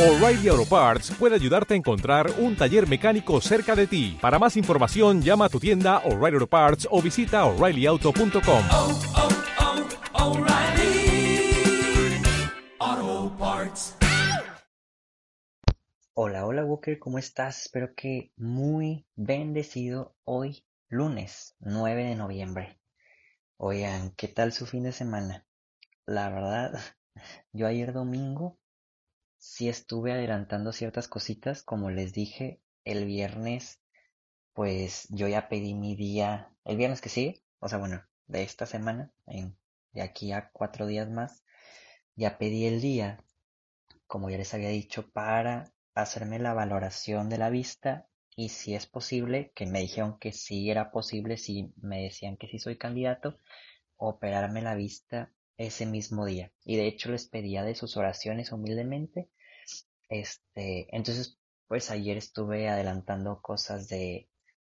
O'Reilly Auto Parts puede ayudarte a encontrar un taller mecánico cerca de ti. Para más información, llama a tu tienda O'Reilly Auto Parts o visita oreillyauto.com. oh, oh, Parts. Hola, hola Walker, ¿cómo estás? Espero que muy bendecido hoy, lunes 9 de noviembre. Oigan, ¿qué tal su fin de semana? La verdad, yo ayer domingo sí estuve adelantando ciertas cositas, como les dije, el viernes, pues yo ya pedí mi día, el viernes que sigue, o sea, bueno, de esta semana, en, de aquí a cuatro días más, ya pedí el día, como ya les había dicho, para hacerme la valoración de la vista y si es posible, que me dijeron que sí era posible, si me decían que sí soy candidato, operarme la vista ese mismo día. Y de hecho les pedía de sus oraciones humildemente. Este, entonces, pues ayer estuve adelantando cosas de,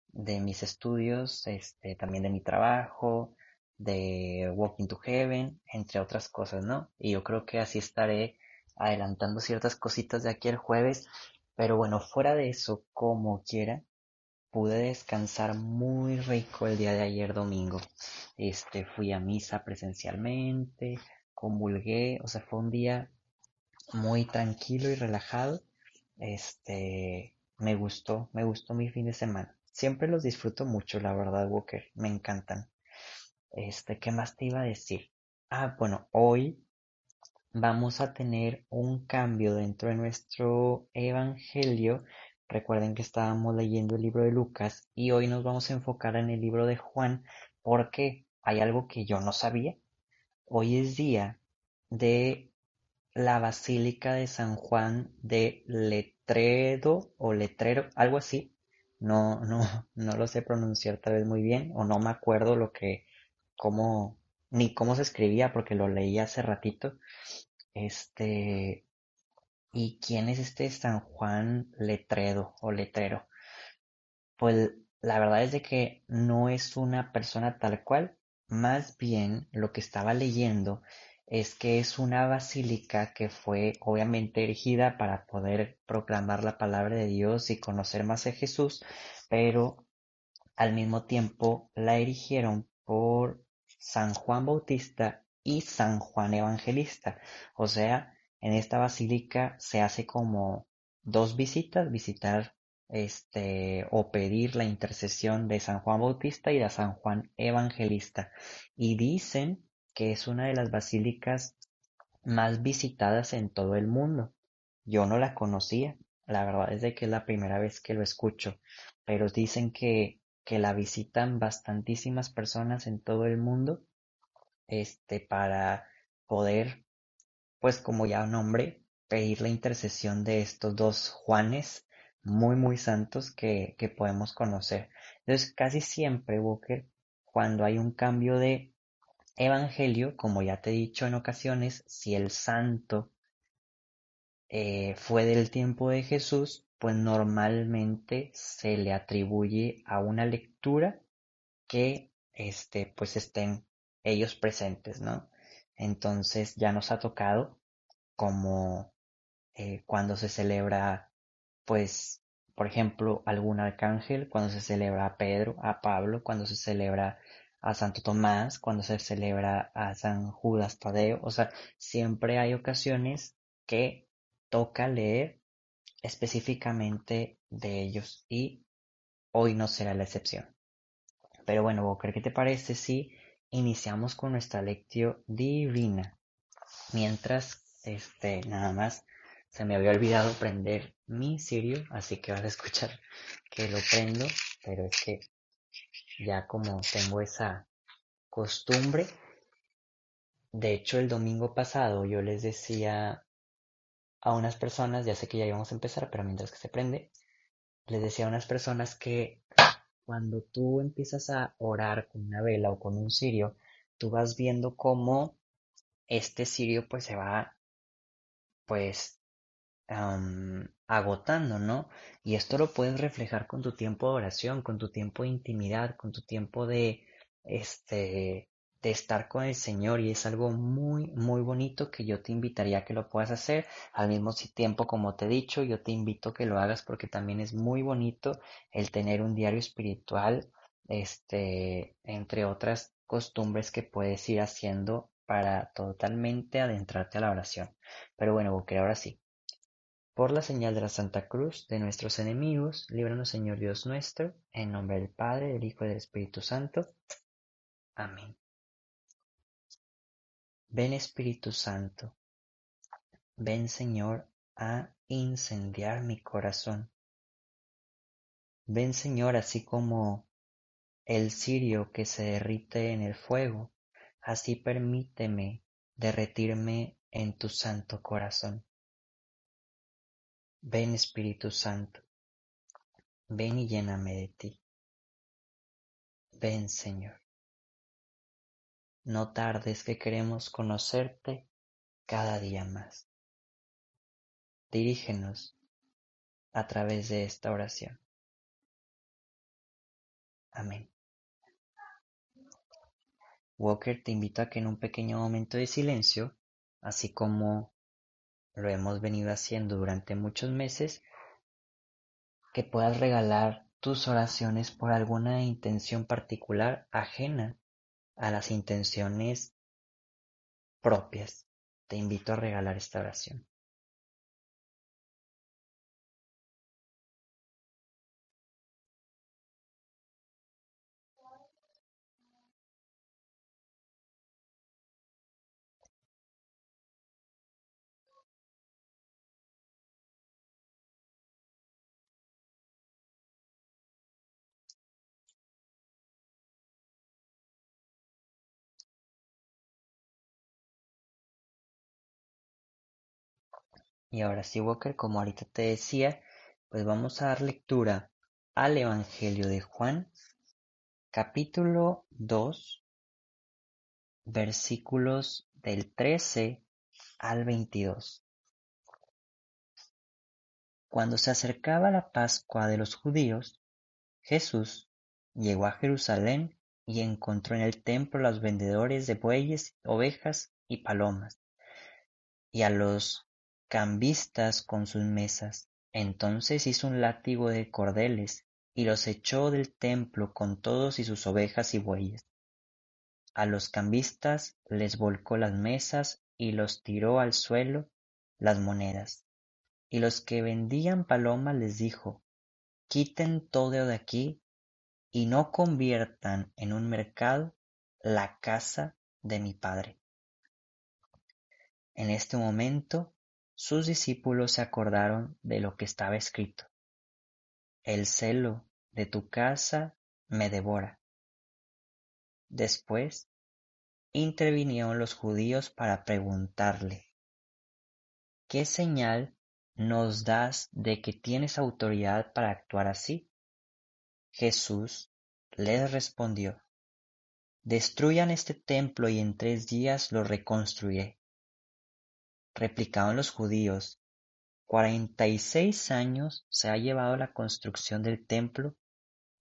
de mis estudios, este, también de mi trabajo, de Walking to Heaven, entre otras cosas, ¿no? Y yo creo que así estaré adelantando ciertas cositas de aquí el jueves. Pero bueno, fuera de eso, como quiera, pude descansar muy rico el día de ayer domingo. Este, fui a misa presencialmente, comulgué, o sea, fue un día muy tranquilo y relajado. Este, me gustó, me gustó mi fin de semana. Siempre los disfruto mucho, la verdad, Walker, me encantan. Este, ¿qué más te iba a decir? Ah, bueno, hoy vamos a tener un cambio dentro de nuestro evangelio. Recuerden que estábamos leyendo el libro de Lucas y hoy nos vamos a enfocar en el libro de Juan porque hay algo que yo no sabía. Hoy es día de la Basílica de San Juan de Letredo o Letrero, algo así. No, no, no lo sé pronunciar tal vez muy bien o no me acuerdo lo que, cómo, ni cómo se escribía porque lo leí hace ratito. Este, ¿y quién es este San Juan Letredo o Letrero? Pues la verdad es de que no es una persona tal cual, más bien lo que estaba leyendo es que es una basílica que fue obviamente erigida para poder proclamar la palabra de Dios y conocer más a Jesús, pero al mismo tiempo la erigieron por San Juan Bautista y San Juan Evangelista. O sea, en esta basílica se hace como dos visitas, visitar este o pedir la intercesión de San Juan Bautista y de San Juan Evangelista. Y dicen que es una de las basílicas más visitadas en todo el mundo. Yo no la conocía, la verdad es de que es la primera vez que lo escucho, pero dicen que, que la visitan bastantísimas personas en todo el mundo, este, para poder, pues como ya nombre, pedir la intercesión de estos dos Juanes muy, muy santos que, que podemos conocer. Entonces, casi siempre, Walker, cuando hay un cambio de evangelio, como ya te he dicho en ocasiones, si el santo eh, fue del tiempo de Jesús, pues normalmente se le atribuye a una lectura que este, pues estén ellos presentes, ¿no? Entonces ya nos ha tocado como eh, cuando se celebra, pues, por ejemplo, algún arcángel, cuando se celebra a Pedro, a Pablo, cuando se celebra a Santo Tomás, cuando se celebra a San Judas Tadeo, o sea, siempre hay ocasiones que toca leer específicamente de ellos y hoy no será la excepción. Pero bueno, ¿qué te parece si iniciamos con nuestra lectio divina? Mientras, este, nada más, se me había olvidado prender mi Sirio, así que vas a escuchar que lo prendo, pero es que ya como tengo esa costumbre. De hecho, el domingo pasado yo les decía a unas personas, ya sé que ya íbamos a empezar, pero mientras que se prende, les decía a unas personas que cuando tú empiezas a orar con una vela o con un cirio, tú vas viendo cómo este cirio pues se va pues agotando, ¿no? Y esto lo puedes reflejar con tu tiempo de oración, con tu tiempo de intimidad, con tu tiempo de, este, de estar con el Señor y es algo muy, muy bonito que yo te invitaría a que lo puedas hacer. Al mismo tiempo, como te he dicho, yo te invito a que lo hagas porque también es muy bonito el tener un diario espiritual, este, entre otras costumbres que puedes ir haciendo para totalmente adentrarte a la oración. Pero bueno, Boker, ahora sí. Por la señal de la Santa Cruz de nuestros enemigos, líbranos Señor Dios nuestro, en nombre del Padre, del Hijo y del Espíritu Santo. Amén. Ven Espíritu Santo, ven Señor a incendiar mi corazón. Ven Señor así como el cirio que se derrite en el fuego, así permíteme derretirme en tu santo corazón. Ven Espíritu Santo, ven y lléname de ti. Ven Señor. No tardes que queremos conocerte cada día más. Dirígenos a través de esta oración. Amén. Walker te invito a que en un pequeño momento de silencio, así como lo hemos venido haciendo durante muchos meses, que puedas regalar tus oraciones por alguna intención particular ajena a las intenciones propias. Te invito a regalar esta oración. Y ahora sí, Walker, como ahorita te decía, pues vamos a dar lectura al Evangelio de Juan, capítulo 2, versículos del 13 al 22. Cuando se acercaba la Pascua de los judíos, Jesús llegó a Jerusalén y encontró en el templo a los vendedores de bueyes, ovejas y palomas, y a los cambistas con sus mesas. Entonces hizo un látigo de cordeles, y los echó del templo con todos y sus ovejas y bueyes. A los cambistas les volcó las mesas y los tiró al suelo las monedas. Y los que vendían palomas les dijo, quiten todo de aquí y no conviertan en un mercado la casa de mi padre. En este momento sus discípulos se acordaron de lo que estaba escrito: El celo de tu casa me devora. Después intervinieron los judíos para preguntarle: ¿Qué señal nos das de que tienes autoridad para actuar así? Jesús les respondió: Destruyan este templo y en tres días lo reconstruiré. Replicaban los judíos: ¿Cuarenta y seis años se ha llevado la construcción del templo,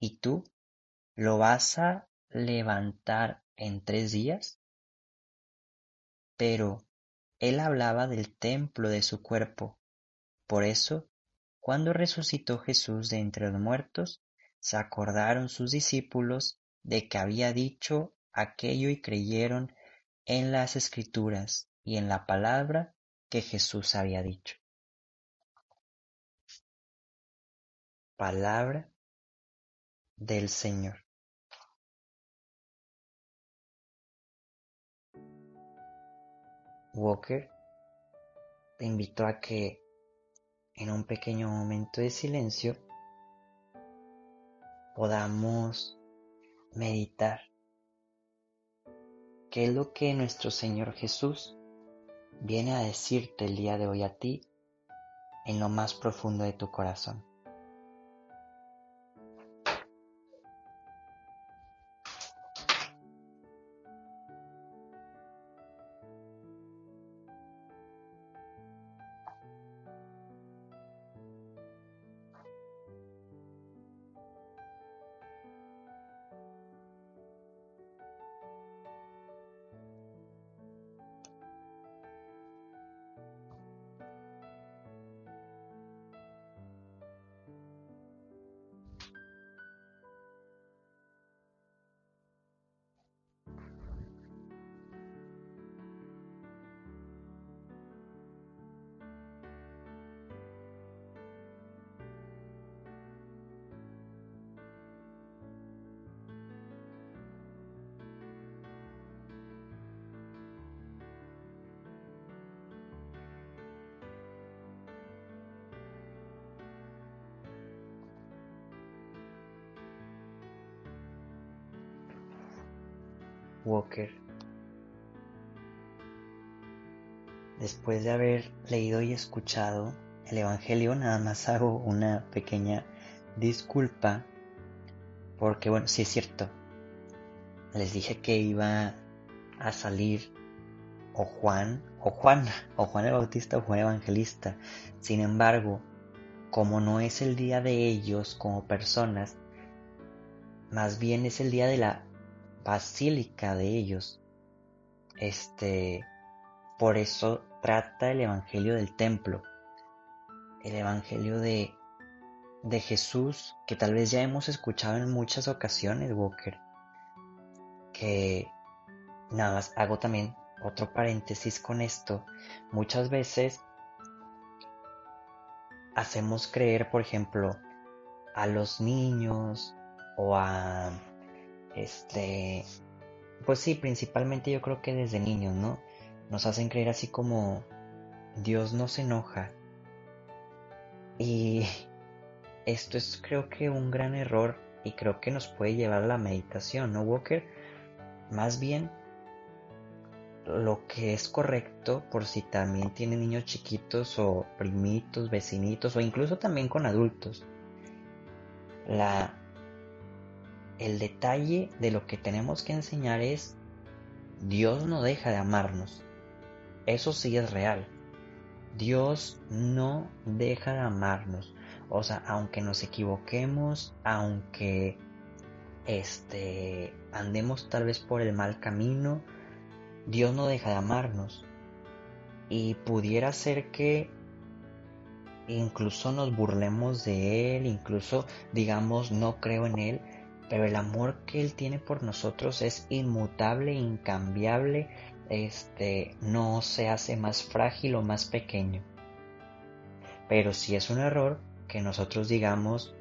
y tú lo vas a levantar en tres días? Pero él hablaba del templo de su cuerpo. Por eso, cuando resucitó Jesús de entre los muertos, se acordaron sus discípulos de que había dicho aquello y creyeron en las escrituras y en la palabra que Jesús había dicho. Palabra del Señor. Walker te invito a que en un pequeño momento de silencio podamos meditar qué es lo que nuestro Señor Jesús viene a decirte el día de hoy a ti en lo más profundo de tu corazón. Walker, después de haber leído y escuchado el Evangelio, nada más hago una pequeña disculpa, porque bueno, sí es cierto, les dije que iba a salir o Juan, o Juan, o Juan el Bautista o Juan Evangelista. Sin embargo, como no es el día de ellos como personas, más bien es el día de la basílica de ellos. Este, por eso trata el evangelio del templo, el evangelio de de Jesús que tal vez ya hemos escuchado en muchas ocasiones, Walker. Que nada más hago también otro paréntesis con esto. Muchas veces hacemos creer, por ejemplo, a los niños o a este pues sí, principalmente yo creo que desde niños, ¿no? Nos hacen creer así como Dios no se enoja. Y esto es creo que un gran error y creo que nos puede llevar a la meditación, ¿no, Walker? Más bien lo que es correcto por si también tiene niños chiquitos o primitos, vecinitos o incluso también con adultos. La el detalle de lo que tenemos que enseñar es Dios no deja de amarnos. Eso sí es real. Dios no deja de amarnos. O sea, aunque nos equivoquemos, aunque este andemos tal vez por el mal camino, Dios no deja de amarnos. Y pudiera ser que incluso nos burlemos de Él, incluso digamos no creo en Él, pero el amor que Él tiene por nosotros es inmutable, incambiable, este, no se hace más frágil o más pequeño. Pero si es un error, que nosotros digamos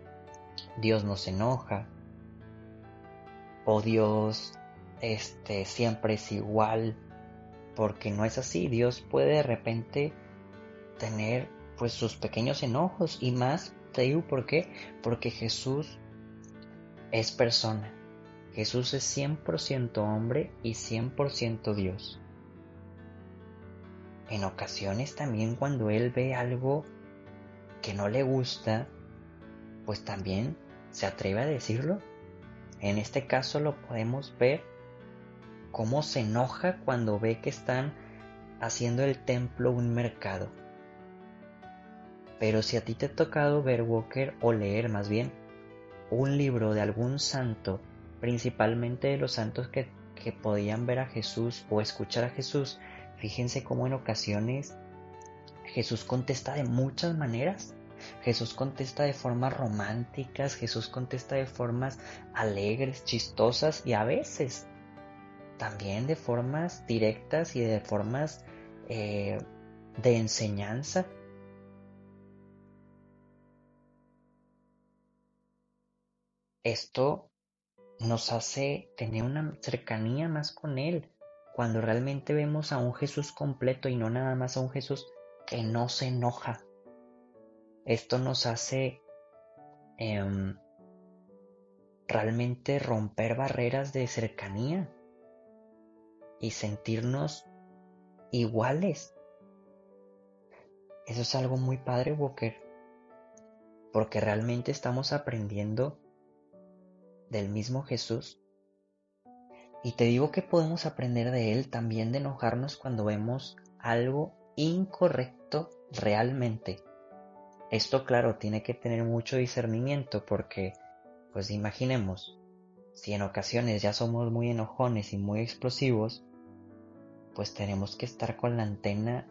Dios nos enoja o Dios este siempre es igual porque no es así Dios puede de repente tener pues sus pequeños enojos y más te digo por qué porque Jesús es persona Jesús es 100% hombre y 100% Dios en ocasiones también cuando él ve algo que no le gusta, pues también se atreve a decirlo. En este caso lo podemos ver cómo se enoja cuando ve que están haciendo el templo un mercado. Pero si a ti te ha tocado ver Walker o leer más bien un libro de algún santo, principalmente de los santos que, que podían ver a Jesús o escuchar a Jesús, fíjense cómo en ocasiones Jesús contesta de muchas maneras. Jesús contesta de formas románticas, Jesús contesta de formas alegres, chistosas y a veces también de formas directas y de formas eh, de enseñanza. Esto nos hace tener una cercanía más con Él, cuando realmente vemos a un Jesús completo y no nada más a un Jesús que no se enoja. Esto nos hace em, realmente romper barreras de cercanía y sentirnos iguales. Eso es algo muy padre, Walker, porque realmente estamos aprendiendo del mismo Jesús. Y te digo que podemos aprender de Él también de enojarnos cuando vemos algo incorrecto realmente. Esto claro tiene que tener mucho discernimiento porque, pues imaginemos, si en ocasiones ya somos muy enojones y muy explosivos, pues tenemos que estar con la antena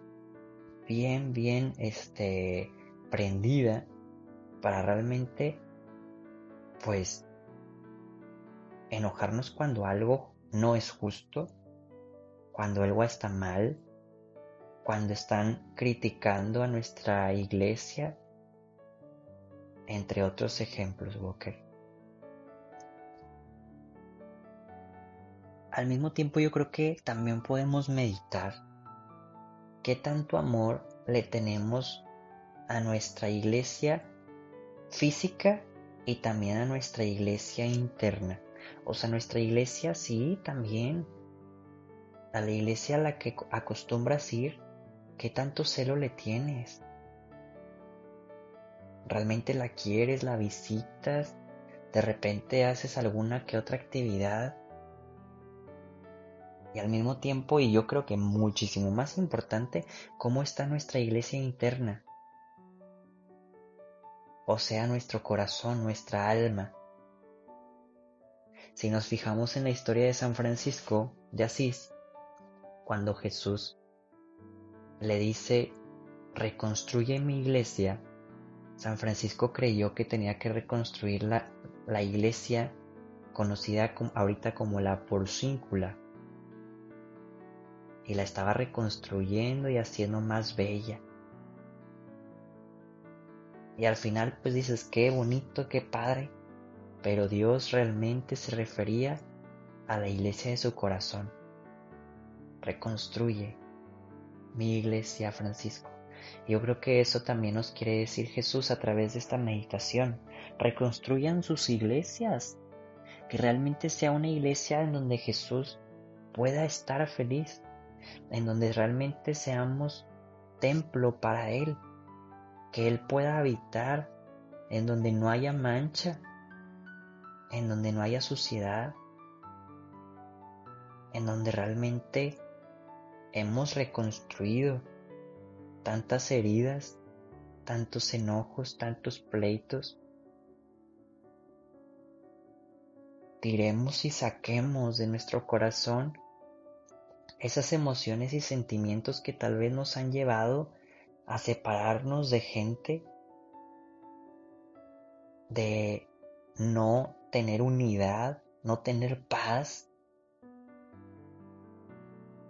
bien, bien, este, prendida para realmente, pues, enojarnos cuando algo no es justo, cuando algo está mal, cuando están criticando a nuestra iglesia, entre otros ejemplos, Walker. Al mismo tiempo yo creo que también podemos meditar qué tanto amor le tenemos a nuestra iglesia física y también a nuestra iglesia interna. O sea, nuestra iglesia sí, también a la iglesia a la que acostumbras ir, ¿qué tanto celo le tienes? ¿Realmente la quieres, la visitas? ¿De repente haces alguna que otra actividad? Y al mismo tiempo, y yo creo que muchísimo más importante, ¿cómo está nuestra iglesia interna? O sea, nuestro corazón, nuestra alma. Si nos fijamos en la historia de San Francisco de Asís, cuando Jesús le dice, reconstruye mi iglesia, San Francisco creyó que tenía que reconstruir la, la iglesia conocida ahorita como la porcíncula y la estaba reconstruyendo y haciendo más bella. Y al final pues dices, qué bonito, qué padre, pero Dios realmente se refería a la iglesia de su corazón. Reconstruye mi iglesia, Francisco. Yo creo que eso también nos quiere decir Jesús a través de esta meditación. Reconstruyan sus iglesias. Que realmente sea una iglesia en donde Jesús pueda estar feliz. En donde realmente seamos templo para Él. Que Él pueda habitar. En donde no haya mancha. En donde no haya suciedad. En donde realmente hemos reconstruido tantas heridas, tantos enojos, tantos pleitos. Tiremos y saquemos de nuestro corazón esas emociones y sentimientos que tal vez nos han llevado a separarnos de gente, de no tener unidad, no tener paz,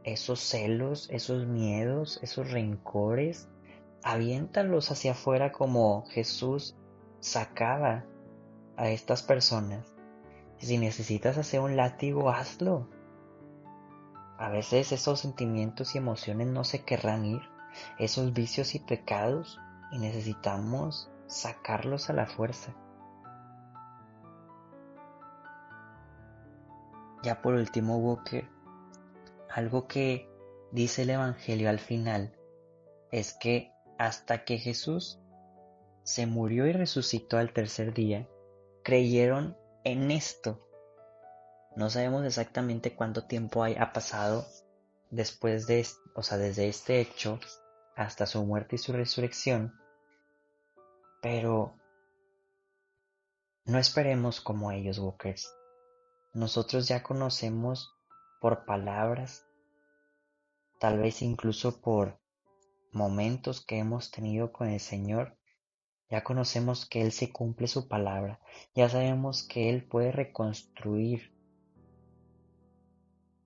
esos celos, esos miedos, esos rencores, aviéntalos hacia afuera como Jesús sacaba a estas personas. Si necesitas hacer un látigo, hazlo. A veces esos sentimientos y emociones no se querrán ir, esos vicios y pecados, y necesitamos sacarlos a la fuerza. Ya por último, Walker, algo que dice el Evangelio al final es que hasta que Jesús se murió y resucitó al tercer día, creyeron en esto. No sabemos exactamente cuánto tiempo ha pasado después de, o sea, desde este hecho hasta su muerte y su resurrección, pero no esperemos como ellos, Walkers. Nosotros ya conocemos por palabras, tal vez incluso por momentos que hemos tenido con el Señor, ya conocemos que Él se cumple su palabra, ya sabemos que Él puede reconstruir.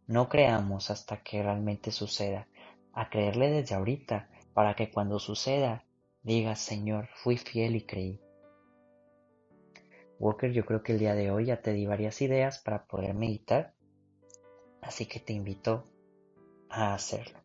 No creamos hasta que realmente suceda, a creerle desde ahorita, para que cuando suceda digas, Señor, fui fiel y creí. Walker, yo creo que el día de hoy ya te di varias ideas para poder meditar Así que te invito a hacerlo.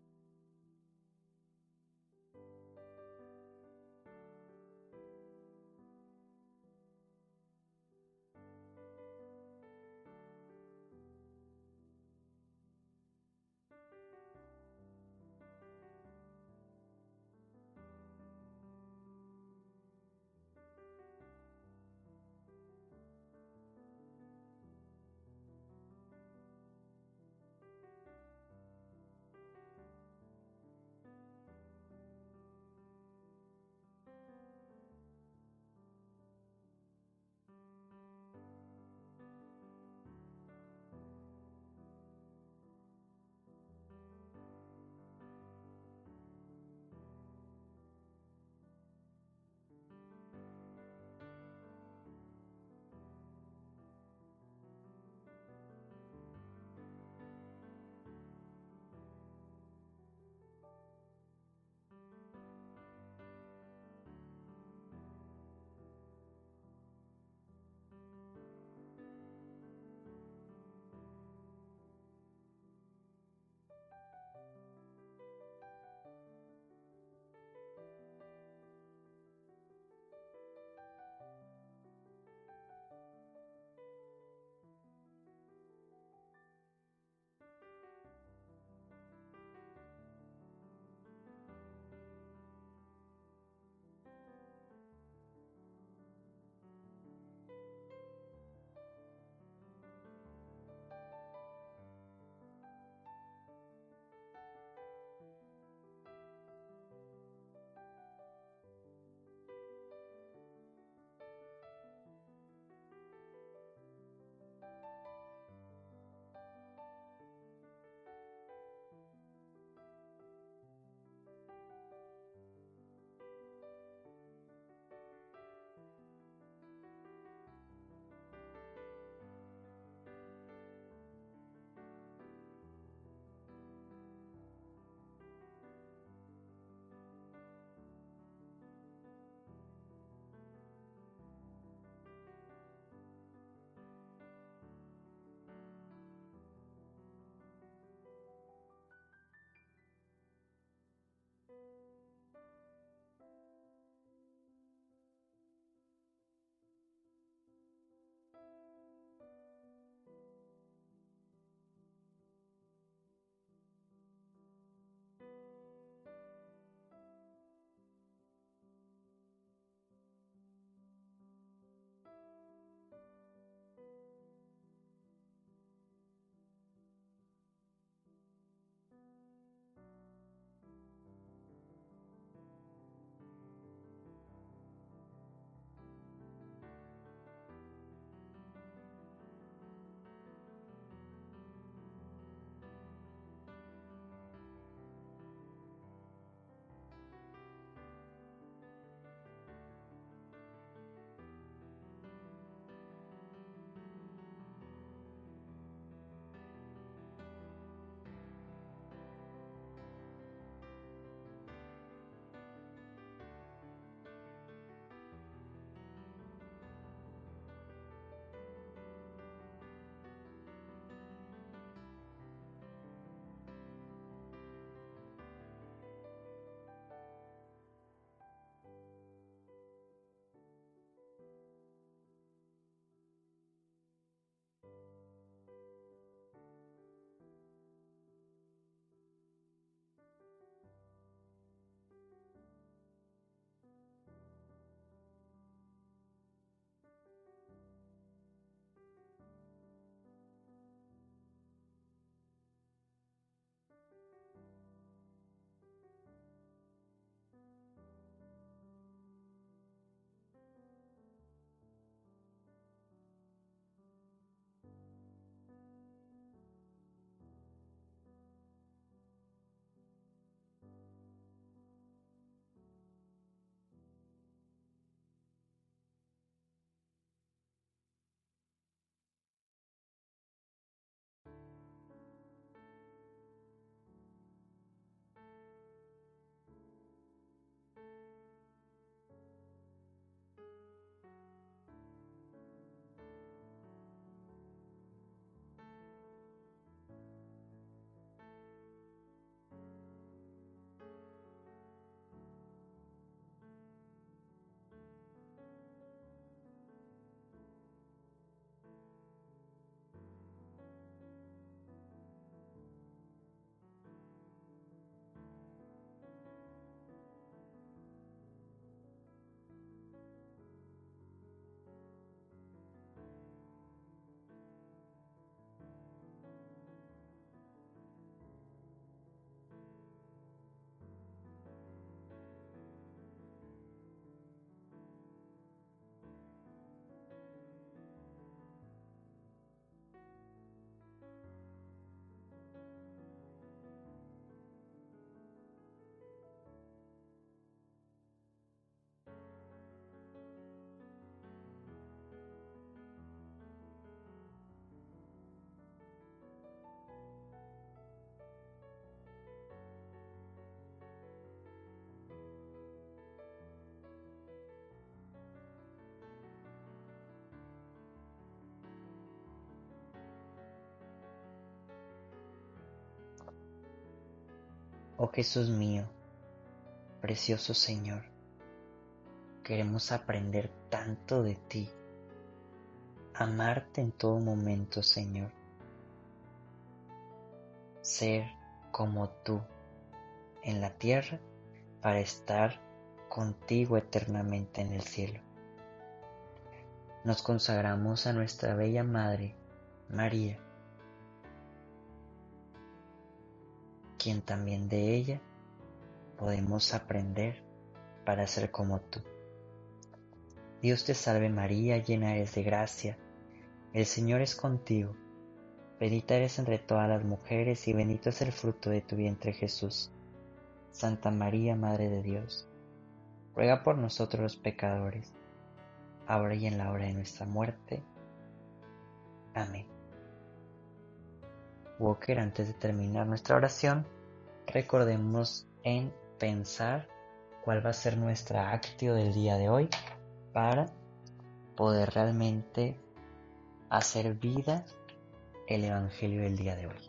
Oh Jesús mío, precioso Señor, queremos aprender tanto de ti, amarte en todo momento, Señor, ser como tú en la tierra para estar contigo eternamente en el cielo. Nos consagramos a nuestra bella Madre, María, quien también de ella podemos aprender para ser como tú. Dios te salve María, llena eres de gracia, el Señor es contigo, bendita eres entre todas las mujeres y bendito es el fruto de tu vientre Jesús. Santa María, Madre de Dios, ruega por nosotros los pecadores, ahora y en la hora de nuestra muerte. Amén. Walker, antes de terminar nuestra oración, recordemos en pensar cuál va a ser nuestra actio del día de hoy para poder realmente hacer vida el Evangelio del día de hoy.